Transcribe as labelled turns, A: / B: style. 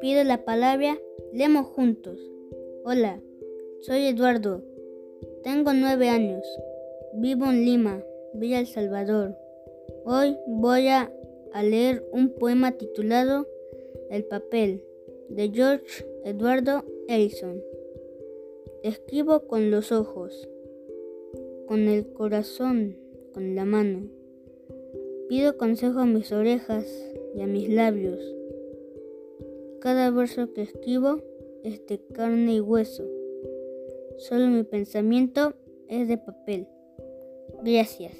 A: Pido la palabra, leemos juntos. Hola, soy Eduardo, tengo nueve años, vivo en Lima, Villa El Salvador. Hoy voy a, leer un poema titulado El papel de George Eduardo Edison. Escribo con los ojos, con el corazón, con la mano. Pido consejo a mis orejas y a mis labios. Cada verso que escribo es de carne y hueso. Solo mi pensamiento es de papel. Gracias.